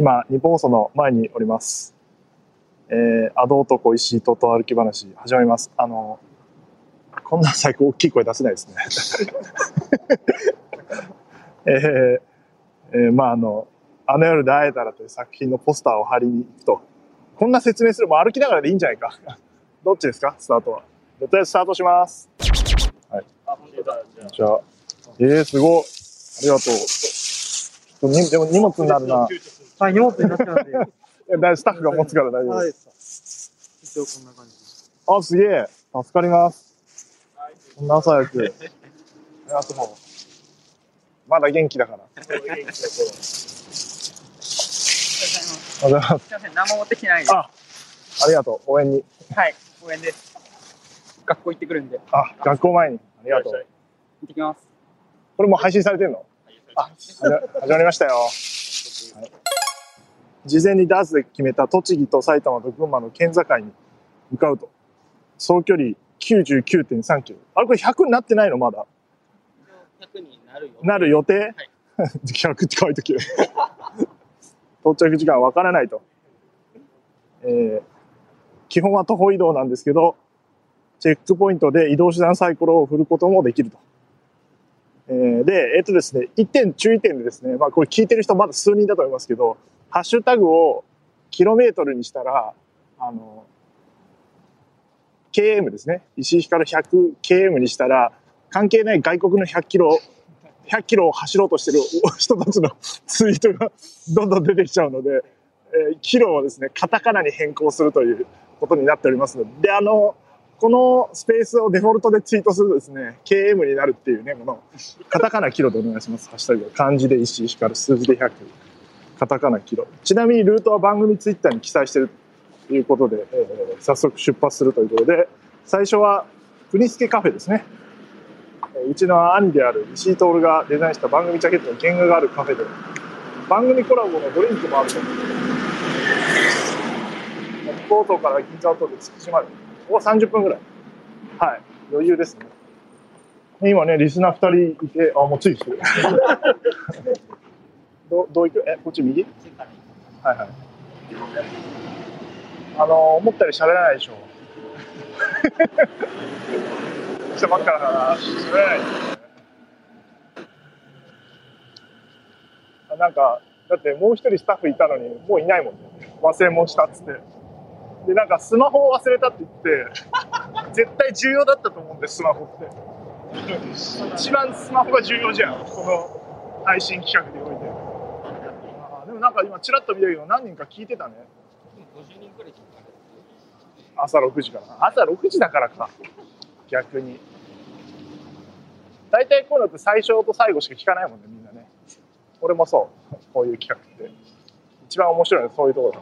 今、日本放送の前におります。えー、アド男石井とと歩き話始まります。あの、こんな最高大きい声出せないですね。えー、えー、まああの、あの夜で会えたらという作品のポスターを貼りに行くと、こんな説明するも歩きながらでいいんじゃないか。どっちですか？スタートは。とりあえずスタートします。はい。じゃあ、えー、すごい。ありがとう。でも荷物になるな。はい、荷物になっちゃうんで。スタッフが持つから大丈夫です。一応こんな感じ。あ、すげえ。助かります。こんな朝早く。ありがとう。まだ元気だから。おはようございます。すみません、何も持ってきてないです。あ、ありがとう。応援に。はい、応援です。学校行ってくるんで。あ、学校前に。ありがとう。行ってきます。これも配信されてるの？あ、始まりましたよ。はい事前にダースで決めた栃木と埼玉と群馬の県境に向かうと。総距離99.3キロ。あれこれ100になってないの？まだ。100になるよ。なる予定、はい、?100 って書いとき到着時間わからないと。えー、基本は徒歩移動なんですけど、チェックポイントで移動手段サイコロを振ることもできると。えー、で、えっ、ー、とですね、1点注意点でですね、まあこれ聞いてる人まだ数人だと思いますけど、ハッシュタグをキロメートルにしたら、あの、KM ですね。石井光 100km にしたら、関係ない外国の100キロ、100キロを走ろうとしてる 人たちのツイートが どんどん出てきちゃうので、えー、キロをですね、カタカナに変更するということになっておりますので、で、あの、このスペースをデフォルトでツイートするとですね、KM になるっていうね、この、カタカナキロでお願いします。ハッシュタグ。漢字で石井光、数字で100。カタカナキロ。ちなみにルートは番組ツイッターに記載してるということで、えー、早速出発するということで、最初は国助カフェですね。うちの兄である石井徹がデザインした番組ジャケットの原画があるカフェで、番組コラボのドリンクもあると思う。京都から銀座を通って築地まで。ここ30分ぐらい。はい。余裕ですね。今ね、リスナー2人いて、あ、もうついてる。どどう行く？え、こっち右？はいはい。あの、思ったより喋らないでしょ。来たばっかだからなんか、だってもう一人スタッフいたのに、もういないもんね。忘れ物したっつって。で、なんかスマホを忘れたって言って、絶対重要だったと思うんです、スマホって。一番スマホが重要じゃん。この配信企画において。なんか今ちらっと見たけど何人か聞いてたね50人くらい聞いた朝6時から朝6時だからか逆に大体こういうのって最初と最後しか聞かないもんねみんなね。俺もそう。こういう企画って。一番面白いのはそういうところだ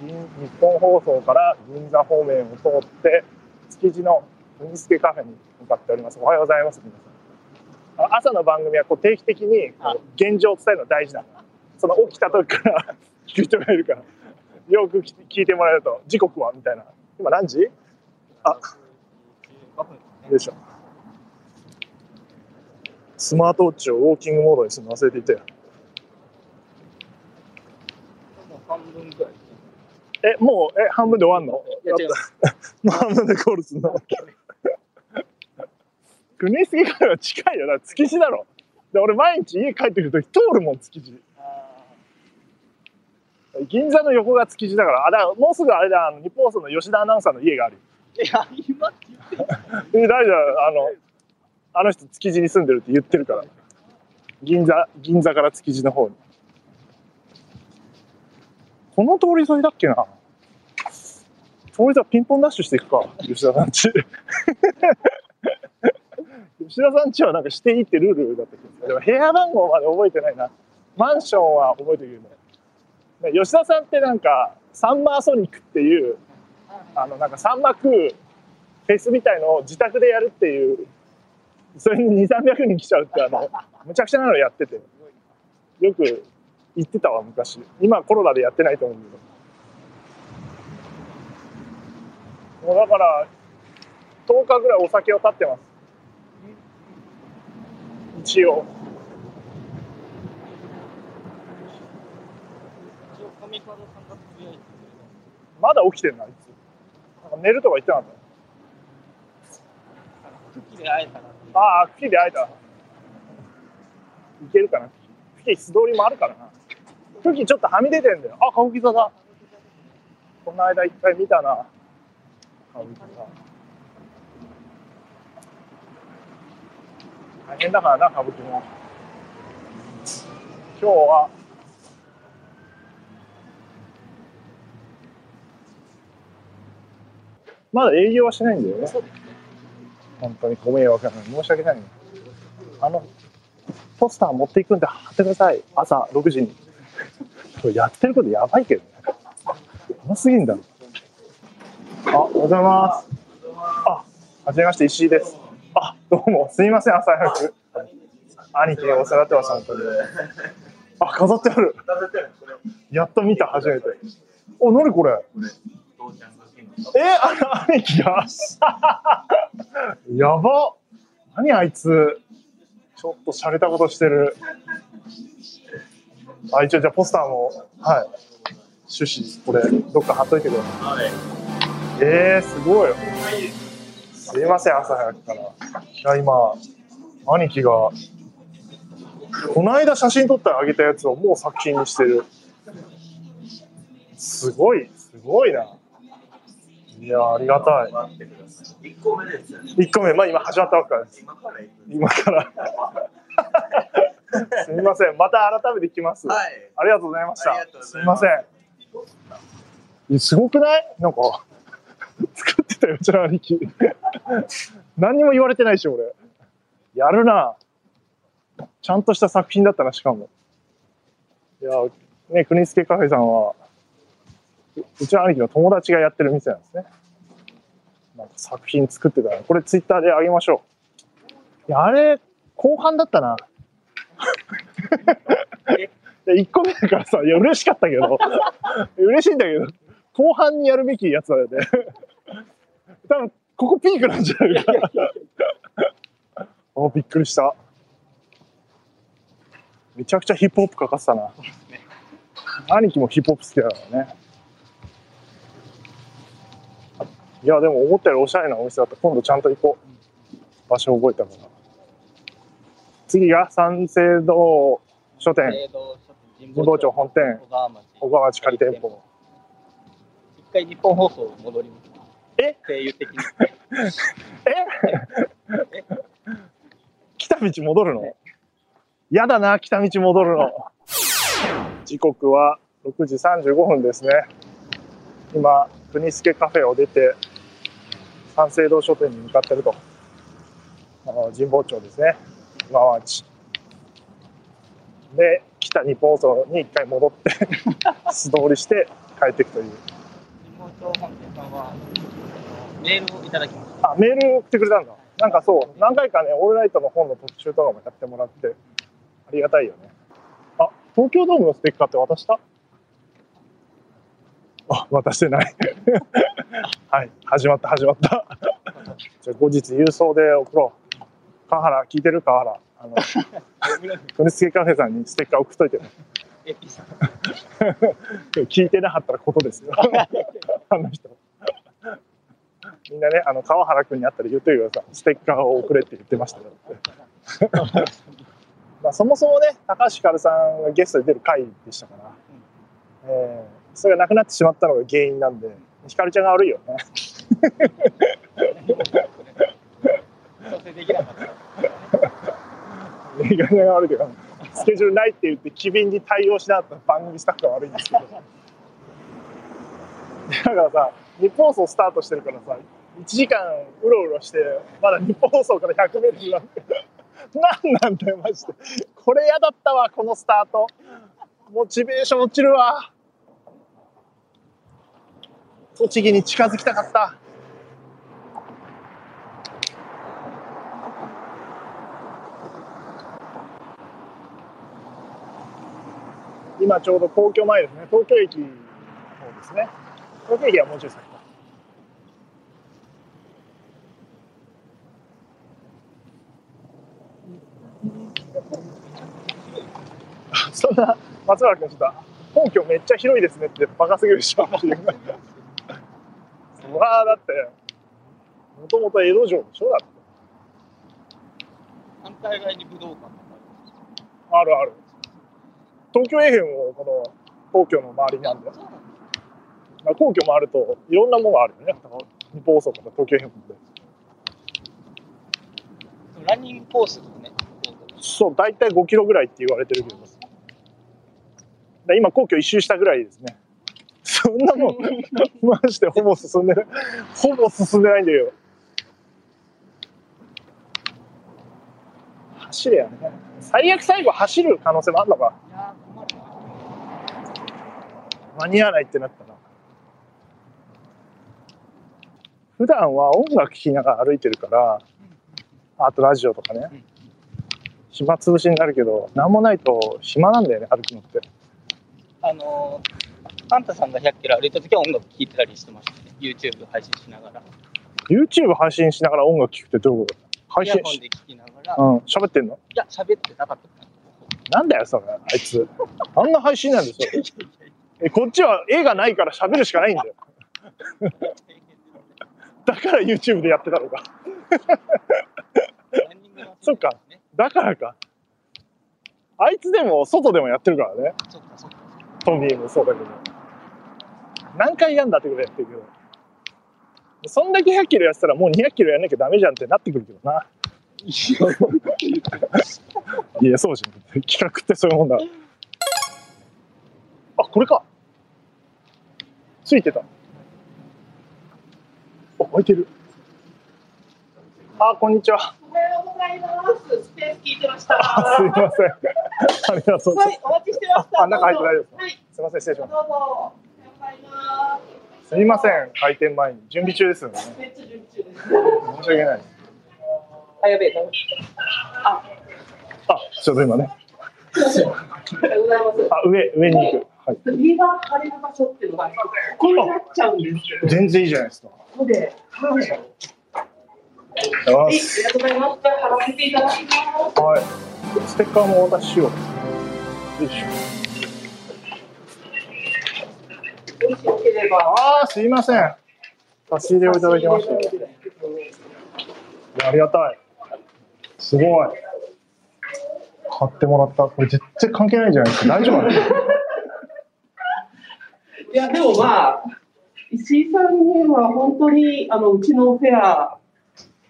日本放送から銀座方面を通って築地の文助カフェに向かっております。おはようございます皆さん朝の番組はこう定期的にこう現状を伝えるの大事なの。その起きた時から聞 く人がいるから。よく聞いてもらえると時刻はみたいな。今何時？あよいしょ。スマートウォッチをウォーキングモードにするの忘れていたよ。えもうえ半分で終わんの？もう半分でコールするの？国杉から近いよな。築地だろ。で俺毎日家帰ってくる時通るもん築地。銀座の横が築地だから、あ、だからもうすぐあれだ、あの日本放送の吉田アナウンサーの家がある。いや、今って言って大丈夫、あの、あの人築地に住んでるって言ってるから。銀座、銀座から築地の方に。この通り沿いだっけな通り沿いピンポンダッシュしていくか、吉田さんち。吉田さんちはなんかしていいってルールだったけど、でも部屋番号まで覚えてないな。マンションは覚えてるけど、吉田さんってなんかサンマーソニックっていうあのなんかサンマ食うフェスみたいのを自宅でやるっていうそれに2 3 0 0人来ちゃうってあの むちゃくちゃなのやっててよく行ってたわ、昔。今コロナでやってないと思うけど。もうだから、10日ぐらいお酒を断ってます。一応。まだ起きてんな、あいつ。なんか寝るとか言ってなかっけど、時で会えたら、た。ああ、吹きで会えた。いけるかな。吹き素通りもあるからな。吹きちょっとはみ出てんだよ。あ、歌舞伎座だ。この間一回見たな。歌舞伎座。大変だからな、歌舞伎も。今日は、まだ営業はしないんだよね。本当にご迷惑なのに申し訳ないね。あの、ポスター持っていくんで貼ってください。朝6時に。こ れやってることやばいけどね。やばすぎんだろ。あ、おはようございます。あ、はじめまして、石井です。あ、どうも、すみません、朝早く。兄貴にお世話になってます、本当に。あ、飾ってある。やっと見た、初めて。お、なにこれ？え、あの兄貴が やば何あいつちょっと洒落たことしてる。あ、一応じゃあポスターも、はい。趣旨、これ、どっか貼っといてください。えー、すごい。すいません、朝早くから。いや、今、兄貴が、この間写真撮ってあげたやつをもう作品にしてる。すごい、すごいな。いや、ありがたい。1個目ですよね。1個目、まあ今始まったばっかです。今から行く。今から。すみません。また改めて来ます。はい。ありがとうございました。すみません。えすごくない？なんか、作ってたよ、うちの兄貴。何にも言われてないし、俺。やるな。ちゃんとした作品だったな、しかも。いや、ね、国助カフェさんは、うちの兄貴の友達がやってる店なんですね。なんか作品作ってたな。これツイッターであげましょう。いや、あれ、後半だったな。いや1個目だからさ、いや、嬉しかったけど、嬉しいんだけど、後半にやるべきやつだよね。多分、ここピークなんじゃないか。あ、びっくりした。めちゃくちゃヒップホップかかったな。兄貴もヒップホップ好きだからね。いや、でも思ったよりおしゃれなお店だった。今度ちゃんと行こう。場所覚えたから。次が三省堂書店、神神保町本店、小川町。小川町仮店舗。一回日本放送戻ります。え声優的に。え？来た道戻るの？やだな、来た道戻るの。時刻は6時35分ですね。今、国助カフェを出て、三省堂書店に向かってると。神保町ですね。小川町。で、来た日本放送に一回戻って、素通りして帰っていくという。神保町本店さんは、あのメールをいただきました。あ、メール送ってくれたんだ。なんかそう、何回かね、オールナイトの本の特集とかもやってもらって、ありがたいよね。あ、東京ドームのステッカーって渡した？あ、渡してない。はい、始まった、始まった。じゃあ後日郵送で送ろう。川原、聞いてる？川原。あの、国助カフェさんにステッカー送っといてね。エピさん。聞いてなかったらことですよ。あの人。みんなね、あの川原君に会ったら言ってください。ステッカーを送れって言ってましたよ。まあそもそもね、高橋ひかるさんがゲストで出る回でしたから、えーそれがなくなってしまったのが原因なんで、ひかるちゃんが悪いよね。調整できなかった。ひかるちゃんが悪いけど、スケジュールないって言って機敏に対応しなかった番組スタッフが悪いんですけど。だからさ、日本放送スタートしてるからさ、1時間うろうろして、まだ日本放送から100メートルなんて、なんなんだよ、マジで。これ嫌だったわ、このスタート。モチベーション落ちるわ。栃木に近づきたかった。今ちょうど皇居前ですね。東京駅の方ですね。東京駅はもうちょい先か。そんな松原君ちょっと皇居めっちゃ広いですねってバカすぎるでしょっていう。そらだって。もともと江戸城でしょだって。反対側に武道館がある。ある東京 FM もこの皇居の周りにあるんだよ、まあ、皇居もあるといろんなものがあるよね。日本放送から東京 FM でランニングコースとかね。そう大体5キロぐらいって言われてるけど。だ今皇居一周したぐらいですねそんなもん。マジでほぼ進んでないほぼ進んでないんだよ走れやね。最悪最後走る可能性もあるのか。間に合わないってなったな普段は音楽聴きながら歩いてるからあとラジオとかね。うん暇つぶしになるけど何もないと暇なんだよね歩くのって。あのー、パンタさんが100キロ歩いた時は音楽聴いてたりしてましたね。YouTube 配信しながら。YouTube 配信しながら音楽聴くってどういうこと？配イヤホンで聴きながら。いうん喋ってんの？や、喋ってなかった。なんだよそれあいつあんな配信なんですよえこっちは絵がないから喋るしかないんだよ だから YouTube でやってたのかそっかね。だからかあいつでも外でもやってるからねそっかそっか。トミーもそうだけど何回やんだってことやってるけど。そんだけ100キロやってたらもう200キロやんなきゃダメじゃんってなってくるけどな。いや。そうじゃん。企画ってそういうもんだあこれか。ついてた。あ開いてる。あこんにちは。おはようございます。スペース聞いてました。あすいません。ありがとうございはい、お待ちしてました。あ中入って大丈夫ですはい、ますすいません失礼します。どうぞ。すすいません開店前に準備中ですよねめっちゃ準備中です。申し訳ないあ、やべえ。あ、あちょうど今ね。あ上上に行くはい右が晴れる場所っていうのが、ここになっちゃうんですけど。全然いいじゃないですかここで、はい。はい、ありがとうございます貼らせていただきます。はいステッカーもお渡ししようよいしょああすいません。差し入れをいただきました。ありがたい。すごい。買ってもらった。これ絶対関係ないじゃないですか。大丈夫いや、でもまあ、石井さんには本当に、あの、うちのフェア、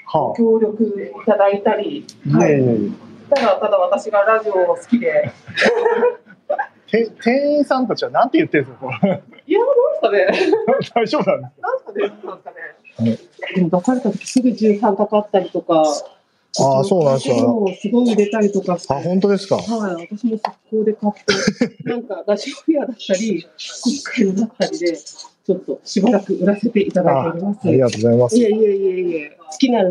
は協力いただいたり、あはいい、やいやいやただただ私がラジオ好きで、て 店員さんたちはなんて言ってるんですか？いや、どうですかね、大丈夫なんですかね、なんすかね。でも出された時すぐ13かかったりとか、あーそうなんですかすごい売れたりとかあ本当ですか？はい、私も速攻で買って、なんかラジオフェアだったり、今回の中りで、ちょっとしばらく売らせていただいております。ありがとうございます。いえいえいえいえ、好きな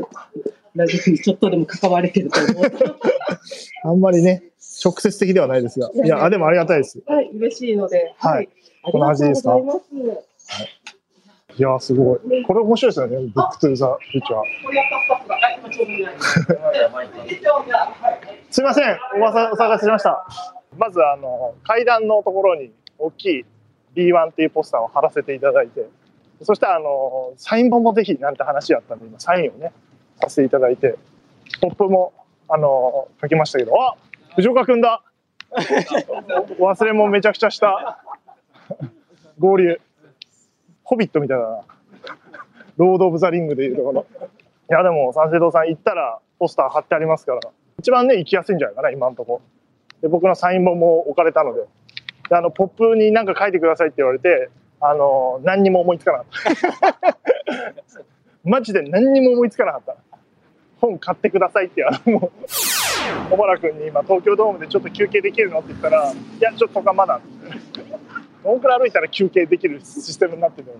ラジオにちょっとでも関われてると思う。あんまりね直接的ではないですが。いやあでもありがたいです。はい、嬉しいので、はい。あこの味ですか？いやすごい。これ面白いですよねブックトゥーザフューチャー。すいません。おばさんお探ししました。まずあの階段のところに大きい B1 っていうポスターを貼らせていただいて。そしてあのサイン本もぜひなんて話やったんで今サインをねさせていただいて。ポップもあの書きましたけど。あ藤岡くんだ。忘れ物めちゃくちゃした。合流。ホビットみたいだな。ロード・オブ・ザ・リングでいうところいやでも三省堂さん行ったらポスター貼ってありますから。一番ね行きやすいんじゃないかな今のとこ。で僕のサイン本も置かれたので。であのポップに何か書いてくださいって言われてあの何にも思いつかなかった。マジで何にも思いつかなかった。本買ってくださいってあのもう小原君に今東京ドームでちょっと休憩できるの？って言ったらいやちょっとかまだ。どんくらい歩いたら休憩できるシステムになってるの？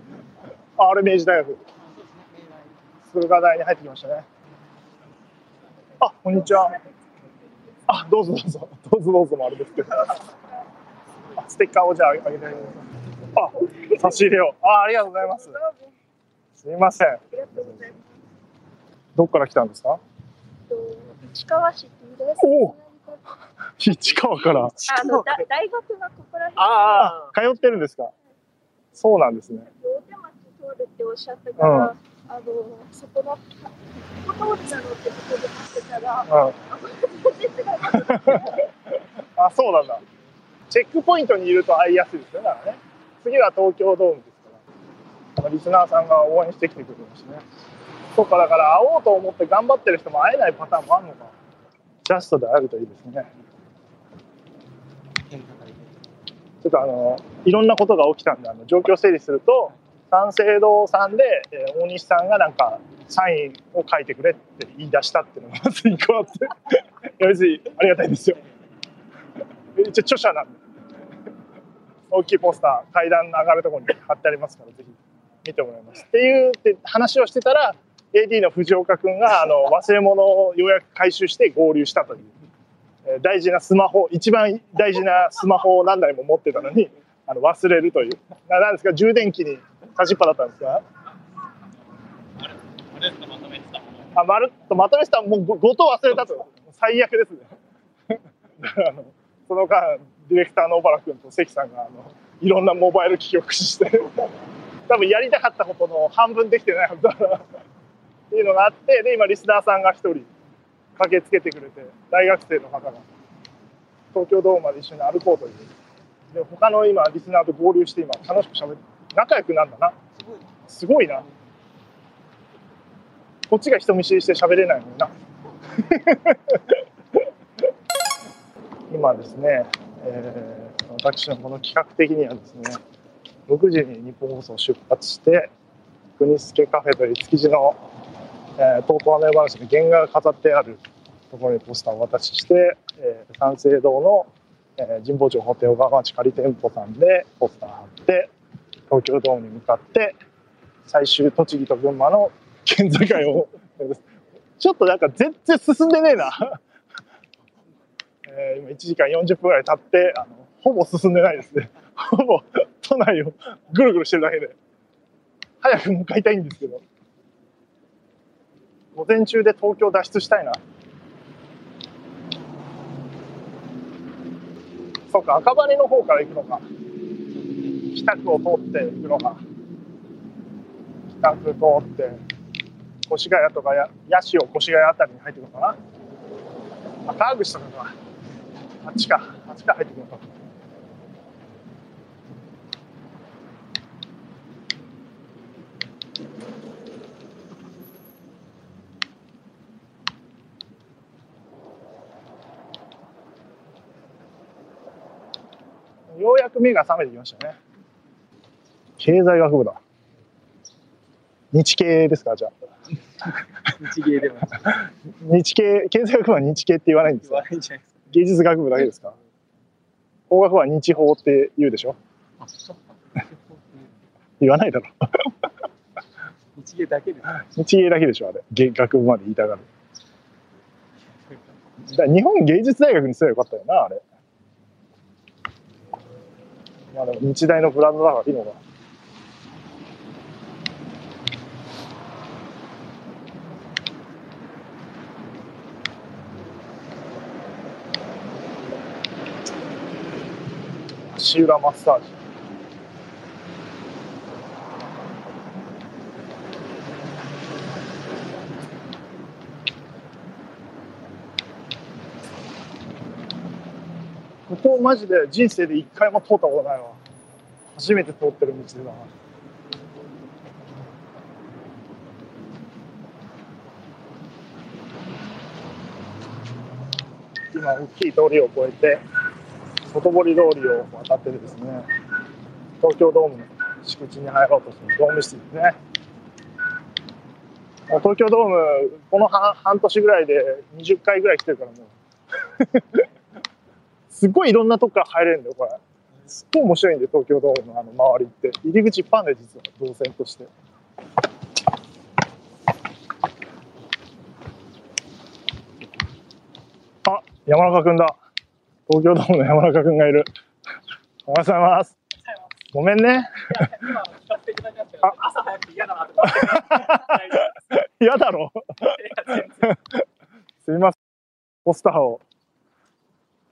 ああれ明治大学。駿河台に入ってきましたね。あこんにちは。あどうぞどうぞ。どうぞどうぞもあれですけど。あステッカーをじゃああげて。あ差し入れを。あありがとうございます。すみません。どっから来たんですか？市川市。おお。市川から。あのだ大学がここら辺あ通ってるんですか。そうなんですね。大手町通るっておっしゃったから、あのそこのここ通るだろうってとこで待ってたら、うん。あ そうなんだ。チェックポイントにいると会いやすいですよねだからね。次は東京ドームですから。リスナーさんが応援してきてくれるしね。そうかだから会おうと思って頑張ってる人も会えないパターンもあるのかジャストで会えるといいですね。ちょっとあのいろんなことが起きたんであの状況整理すると三省堂さんで、えー大西さんがなんかサインを書いてくれって言い出したっていうのがまず一個あって。いや別にありがたいですよ。一応著者なんで。大きいポスター階段上がるところに貼ってありますからぜひ見てもらいます。っていうって話をしてたら AD の藤岡君があの 忘れ物をようやく回収して合流したというえー大事なスマホ一番大事なスマホを何台も持ってたのにあの忘れるという。ななんですか充電器に差しっぱだったんですか？あまるっとまとめてたもうごごと忘れたと最悪ですね。あのその間ディレクターの小原君と関さんがあのいろんなモバイル機器を駆使して多分やりたかったことの半分できてないはずだからっていうのがあってで今リスナーさんが一人駆けつけてくれて大学生の方が東京ドームまで一緒に歩こうという。で他の今リスナーと合流して今楽しくしゃべって仲良くなんだな。すごいな。こっちが人見知りして喋れないのにな。今ですね、えー私のこの企画的にはですね6時に日本放送出発して国助カフェという築地の、えー、東宝の話の原画が飾ってあるところにポスターをお渡しして、えー、三省堂の、えー神保町ホテル川町仮店舗さんでポスター貼って東京ドームに向かって最終栃木と群馬の 県境をちょっとなんか全然進んでねえな、えー今1時間40分ぐらい経ってあのほぼ進んでないですね。ほぼ都内をぐるぐるしてるだけで。早く向かいたいんですけど。午前中で東京脱出したいな。そうか赤羽の方から行くのか。北区を通って行くのか。北区通って越谷とかや八潮越谷あたりに入ってくのかな。あ川口とかか。あっちか。あっちか入ってくのか。く目が覚めてきましたね。経済学部だ。日系ですかじゃあ。日芸でも。日系経済学部は日系って言わないんですか？言わないんじゃないですか。芸術学部だけですか？法学部は日法って言うでしょ？あ、そう。言わないだろ。日芸だけです。日芸だけでしょあれ。芸学部まで言いたがる。だから日本芸術大学にすればよかったよなあれまあでも日大のブランドだからいいのかな。足裏マッサージ。ここマジで人生で一回も通ったことないわ。初めて通ってる道だな。今大きい通りを越えて外堀通りを渡ってですね東京ドームの敷地に入ろうとする。ドームシティですね。東京ドームこの半年ぐらいで20回ぐらい来てるからもう。すっごいいろんなとこから入れるんだよこれすっごい面白いんで東京ドームのあの周りって入り口いっぱいあるんだよ実は動線としてあ山中君だ東京ドームの山中君がいるおはようございます。ごめんね。嫌だなって。嫌だろ。すみません。ポスターを。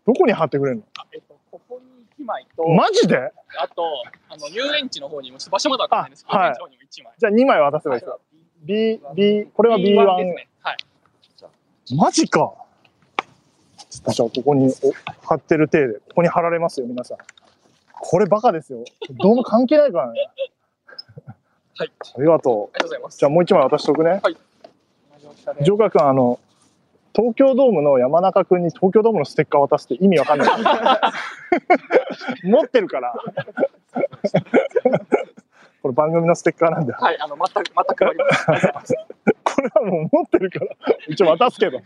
どこに貼ってくれるの？えっと、ここに1枚と、マジで？あと、あの、遊園地の方にも、場所まだわかんないんですけど、あ遊園地の方にも1枚。じゃあ2枚渡せばいいですか。B、B、これは B1。ですね。はい。マジか。じゃあここにお貼ってる体で、ここに貼られますよ、皆さん。これバカですよ。どうも関係ないからね。はい。ありがとう。ありがとうございます。じゃあもう一枚渡しとくね。はい。同じ大きさでジョーカー君、あの、東京ドームの山中君に東京ドームのステッカー渡すって意味わかんない。持ってるから。これ番組のステッカーなんで。はい、あの、全く、全く。ありますこれはもう持ってるから。一応渡すけど。あ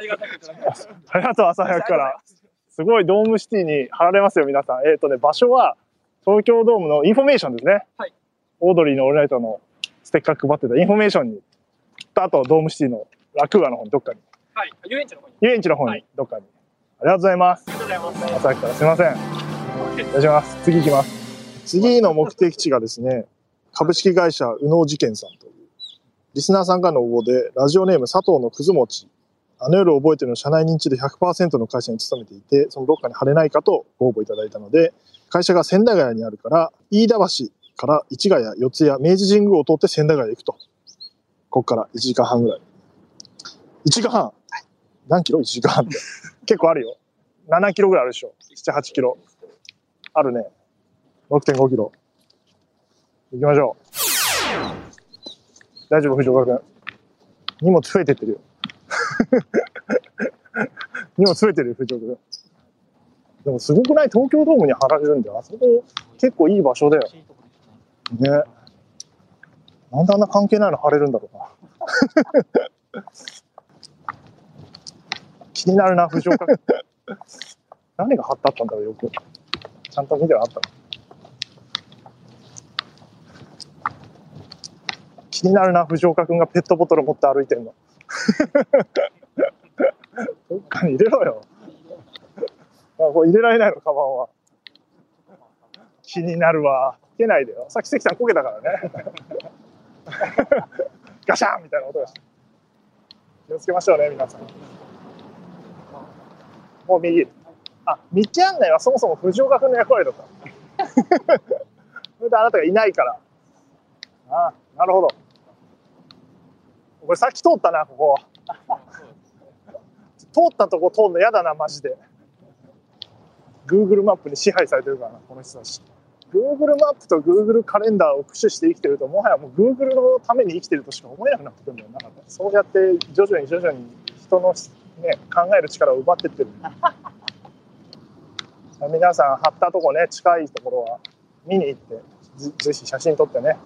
りがたくいただきます。ありがとう、朝早くから。すごいドームシティに貼られますよ、皆さん。えっ、とね、場所は東京ドームのインフォメーションですね。はいオードリーのオールナイトのステッカー配ってたインフォメーションに、とあとドームシティのラクーアの方にどっかに、はい、遊園地の方に。遊園地の方にはいどっかに。ありがとうございます。ありがとうございます。朝からすいません。お願いします。次行きます。次の目的地がですね、株式会社宇野事件さんという、リスナーさんからの応募で、ラジオネーム佐藤のくず餅、あの夜覚えてるの社内認知で100%の会社に勤めていて、そのどっかに貼れないかとご応募いただいたので、会社が千駄ヶ谷にあるから、飯田橋から市ヶ谷、四谷、明治神宮を通って千駄ヶ谷へ行くと。ここから1時間半ぐらい。1時間半何キロ ?1 時間半って。結構あるよ。7キロぐらいあるでしょ。7、8キロ。あるね。6.5キロ。行きましょう。大丈夫、藤岡君。荷物増えてってるよ。荷物増えてるよ、藤岡君。でもすごくない？東京ドームに貼られるんだよ。あそこ結構いい場所だよ。ね。なんであんな関係ないの貼れるんだろうな。気になるな、藤岡君。何が貼ってあったんだろう、よく。ちゃんと見てなかったの気になるな、藤岡君がペットボトル持って歩いてるの。どっかに入れろよ。あ、これ入れられないの、カバンは。気になるわ。つけないでよ。さっき関さんこけたからね。ガシャンみたいな音がして。気をつけましょうね、皆さん。もう右。あ、道案内はそもそも藤岡君の役割だった。それであなたがいないから。ああなるほど。これさっき通ったな、ここ。通ったとこ通るの嫌だな、マジで。Google マップに支配されてるからな、この人たち。Google マップと Google カレンダーを駆使して生きてると、もはやもう Google のために生きてるとしか思えなくなってくるんだよな。そうやって徐々に徐々に人の、ね、考える力を奪ってってる。皆さん、貼ったとこね、近いところは見に行って、ぜぜひ写真撮ってね、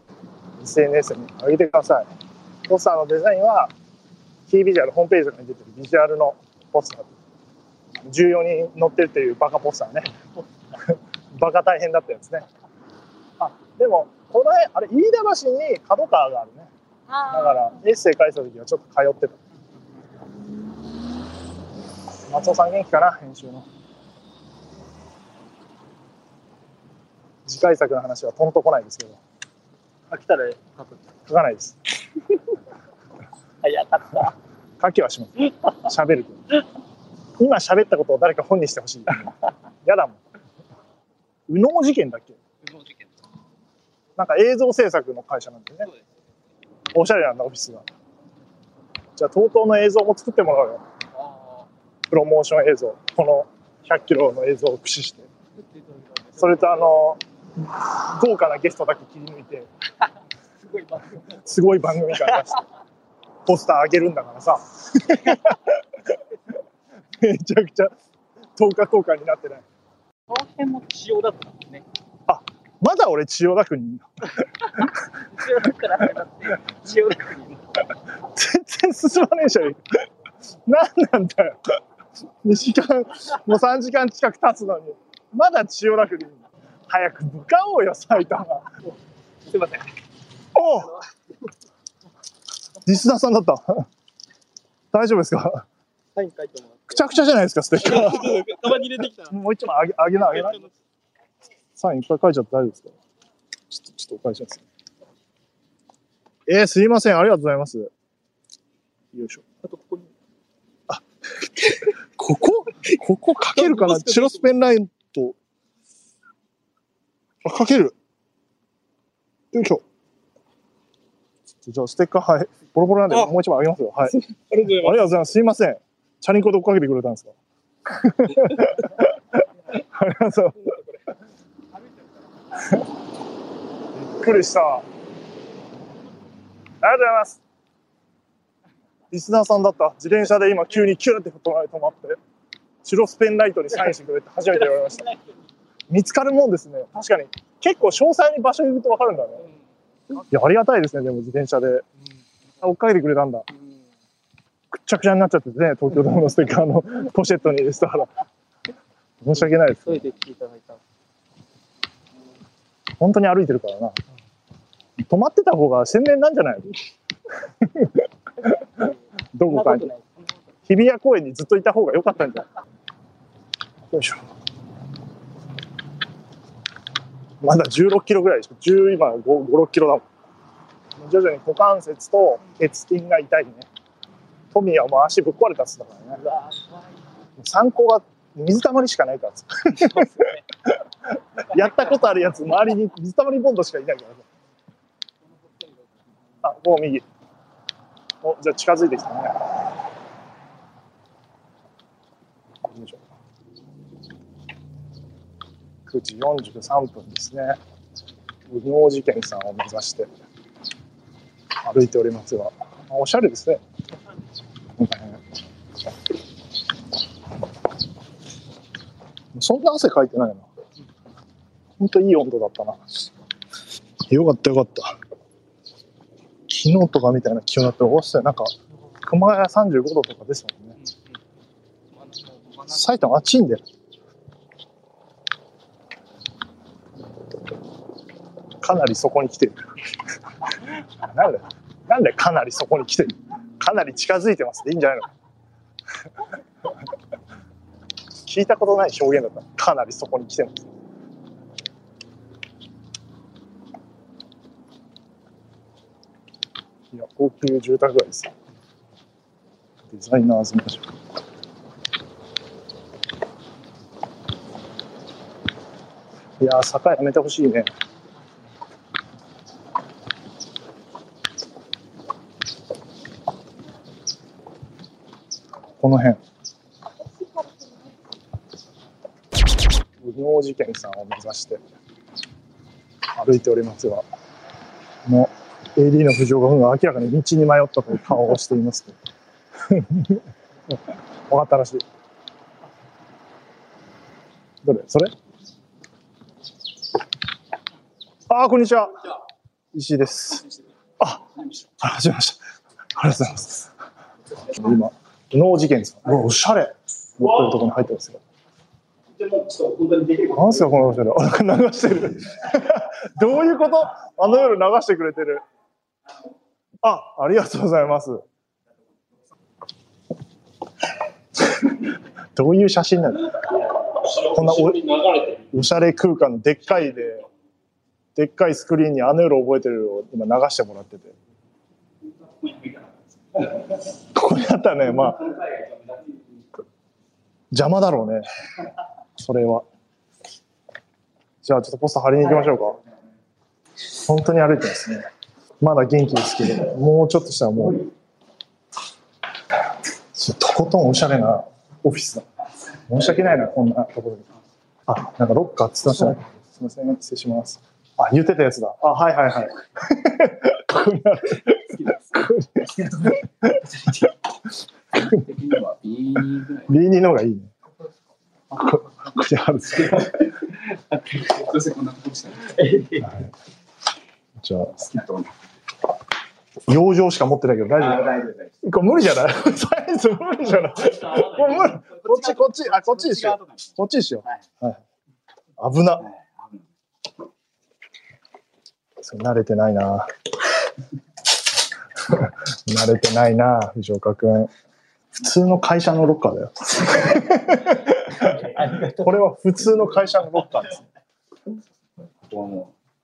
SNS に上げてください。ポスターのデザインは、キービジュアル、ホームページとかに出てるビジュアルのポスター。14人乗ってるっていうバカポスターね。バカ大変だったやつね。あ、でも、この辺、あれ、飯田橋に角川があるね。だから、エッセイ書いた時はちょっと通ってた。松尾さん元気かな編集の。次回作の話はとんとこないですけど。飽きたら書く。書かないです。早かった。書きはします。喋るけど。今喋ったことを誰か本にしてほしい。やだもん。右脳事件だっけ？無能事件。なんか映像制作の会社なんだよねそう。です。おしゃれなんだ、オフィスが。じゃあ、TOTO の映像も作ってもらおうよ。あプロモーション映像。この100キロの映像を駆使して。あ。それとあの、豪華なゲストだけ切り抜いて、すごい番組。すごい番組感出して、ポスターあげるんだからさ。めちゃくちゃ10日交換になってない。この辺も千代だったんですね。まだ俺千代田区にいるの？千代田区から始まって、千代田区に。全然進まねえじゃん。何なんだよ。2時間、もう3時間近く経つのに、まだ千代田区に早く向かおうよ、埼玉。すいません。おうリスナーさんだった。大丈夫ですか？サイン書いてもらって。くちゃくちゃじゃないですか、ステッカー。カバンに入れてきた。もう一枚あげ、あげな、あげな。サインいっぱい書いちゃって大丈夫ですか？ちょっと、ちょっとお返しします。えー、すいません。ありがとうございます。よいしょ。あとここに。ここここ書けるかな？チロスペンラインと。あ、書ける。よいしょ。じゃあ、ステッカー、はい。ボロボロなんで、あもう一枚あげますよ。はい。ありがとうございありがとうございます。すいません。チャリンコで追っかけてくれたんですか？ありがとう。びっくりした。ありがとうございます。リスナーさんだった。自転車で今急にキューって止まって、白スペンライトにサインしてくれって初めて言われました。見つかるもんですね。確かに。結構詳細に場所行くと分かるんだね。いや、ありがたいですね。でも自転車で。あ追っかけてくれたんだ。くっちゃくちゃになっちゃっててね、東京ドームのステッカーのポシェットに入れてたから。申し訳ないです。急いで来ていただいた。本当に歩いてるからな。止まってた方が鮮明なんじゃないの？どこかに。日比谷公園にずっといた方が良かったんじゃない？よいしょ。まだ16キロぐらいでしょ。10今5、5 6キロだもん。徐々に股関節と血筋が痛いね。トミーはもう足ぶっ壊れたっつったからね。参考が水たまりしかないからやったことあるやつ、周りに水たまりボンドしかいないからさ。あ、もう右。お、じゃあ近づいてきたね。よいしょ9時43分ですね。無能事件さんを目指して歩いておりますが、おしゃれですね。そんな汗かいてないな。ほんといい温度だったな。よかったよかった。昨日とかみたいな気温だったら、おっせなんか、熊谷35度とかですもんね。埼玉暑いんだよ。かなりそこに来てる。なんで、なんでかなりそこに来てるかなり近づいてますでいいんじゃないの？聞いたことない表現だったらかなりそこに来てます。いや、高級住宅街ですよ。デザイナーズマンション。いやー、坂やめてほしいね。この辺。無能事件さんを目指して歩いておりますが、この AD の藤岡君が明らかに道に迷ったという顔をしていますけど。分かったらしい。どれ？それ？ああ、こんにちは。石井です。あ、あ、はじめまして。ありがとうございます。今、脳事件さん。うわ、おしゃれ。持ってるところに入ってますよ。なんすか、このおしゃれ。流してる。どういうこと？あの夜流してくれてる。あ、ありがとうございます。どういう写真なの？こんなおおしゃれ空間のでっかいで、でっかいスクリーンにあの夜覚えてるを今流してもらってて。ここにあったらね、まあ、邪魔だろうね。それは。じゃあちょっとポスター貼りに行きましょうか。本当に歩いてますね。まだ元気ですけど、もうちょっとしたらもう、とことんおしゃれなオフィスだ。申し訳ないな、こんなところに。あ、なんかロッカーって言ってましたね。すみません、失礼します。あ、言ってたやつだ。あ、はいはいはい。ここにある。B2 の。方がいいね。じゃあ、養生しか持ってないけど大丈夫これ無理じゃない？サイズ無理じゃない？これ無理こっち、こっち、あ、こっちにしよう。こっちにしよう。はい。危な。それ慣れてないな。慣れてないな、藤岡くん。普通の会社のロッカーだよ。これは普通の会社のロッカーです。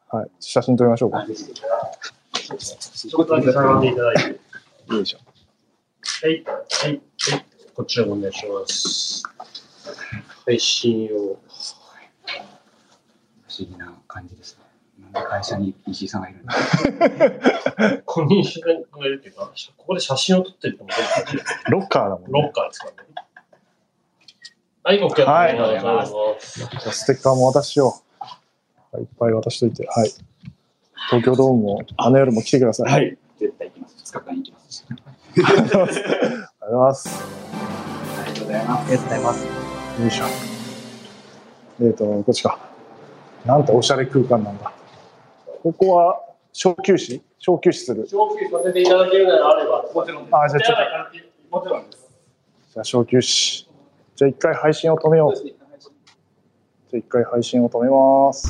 はい。写真撮りましょうか。ちょっとだけ並んでいただいて。よいしょ。はい、はい、はい。こちらお願いします。配信を。不思議な感じですね。なんで会社に石井さんがいるんだここに一緒にがいるっていうか、ここで写真を撮ってるってロッカーだもんね。ロッカーですからね。はい、OK。はいありがとうございます。じゃあステッカーも渡しよう。いっぱい渡しといて。はい。東京ドームも、あの夜も来てください。は。い。絶対行きます。2日間行きます。ありがとうございます。ありがとうございます。ありがとうございます。よいしょ。えっ、と、こっちか。なんておしゃれ空間なんだ。ここは小休止？小休止する？長期させていただけるならあれば、もちろんです。あじゃあちょっともちろんです。じゃあ小休止。じゃあ一回配信を止めよう。じゃあ一回配信を止めます。